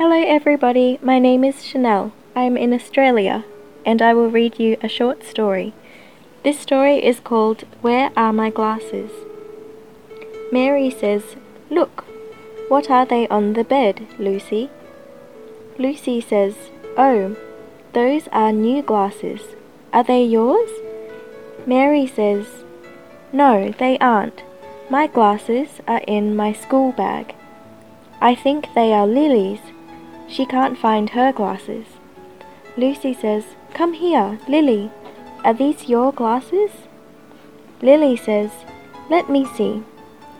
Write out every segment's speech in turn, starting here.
Hello, everybody. My name is Chanel. I am in Australia, and I will read you a short story. This story is called Where Are My Glasses? Mary says, Look, what are they on the bed, Lucy? Lucy says, Oh, those are new glasses. Are they yours? Mary says, No, they aren't. My glasses are in my school bag. I think they are Lily's. She can't find her glasses. Lucy says, Come here, Lily. Are these your glasses? Lily says, Let me see.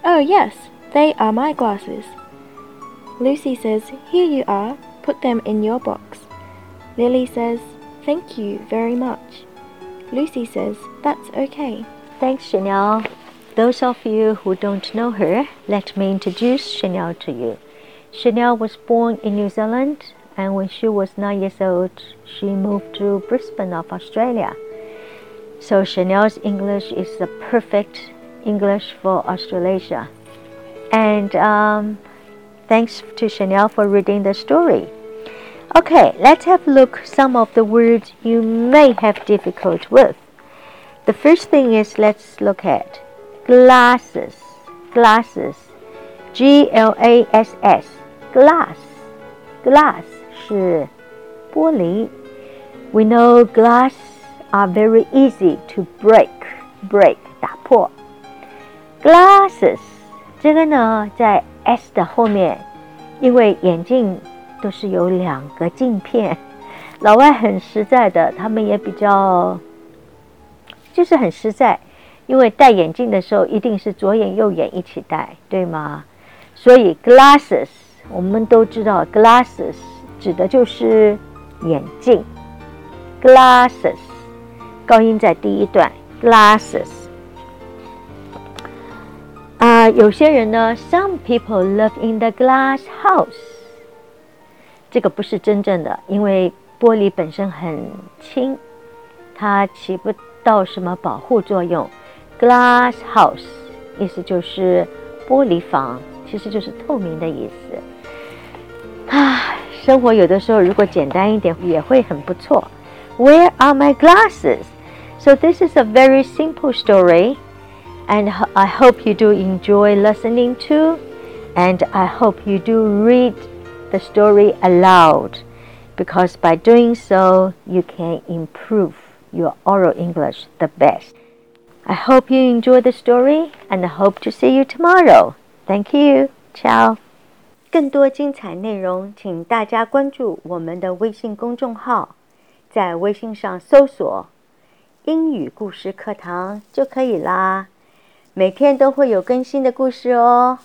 Oh, yes, they are my glasses. Lucy says, Here you are. Put them in your box. Lily says, Thank you very much. Lucy says, That's okay. Thanks, Chanel. Those of you who don't know her, let me introduce Chanel to you. Chanel was born in New Zealand, and when she was nine years old, she moved to Brisbane of Australia. So Chanel's English is the perfect English for Australasia. And um, thanks to Chanel for reading the story. Okay, let's have a look some of the words you may have difficult with. The first thing is let's look at glasses. Glasses. G L A S S. Glass. Glass 是玻璃. We know glass are very easy to break. Break 打破. Glasses 这个呢，在 s 的后面，因为眼镜都是有两个镜片，老外很实在的，他们也比较，就是很实在，因为戴眼镜的时候一定是左眼右眼一起戴，对吗？所以 glasses 我们都知道，glasses 指的就是眼镜，glasses 高音在第一段，glasses。啊，有些人呢，some people live in the glass house。这个不是真正的，因为玻璃本身很轻，它起不到什么保护作用。Glass house 意思就是玻璃房，其实就是透明的意思。啊，生活有的时候如果简单一点也会很不错。Where are my glasses? So this is a very simple story, and I hope you do enjoy listening to, and I hope you do read the story aloud because by doing so, you can improve your oral English the best. I hope you enjoy the story and I hope to see you tomorrow. Thank you. Ciao. 更多精彩内容，请大家关注我们的微信公众号，在微信上搜索“英语故事课堂”就可以啦。每天都会有更新的故事哦。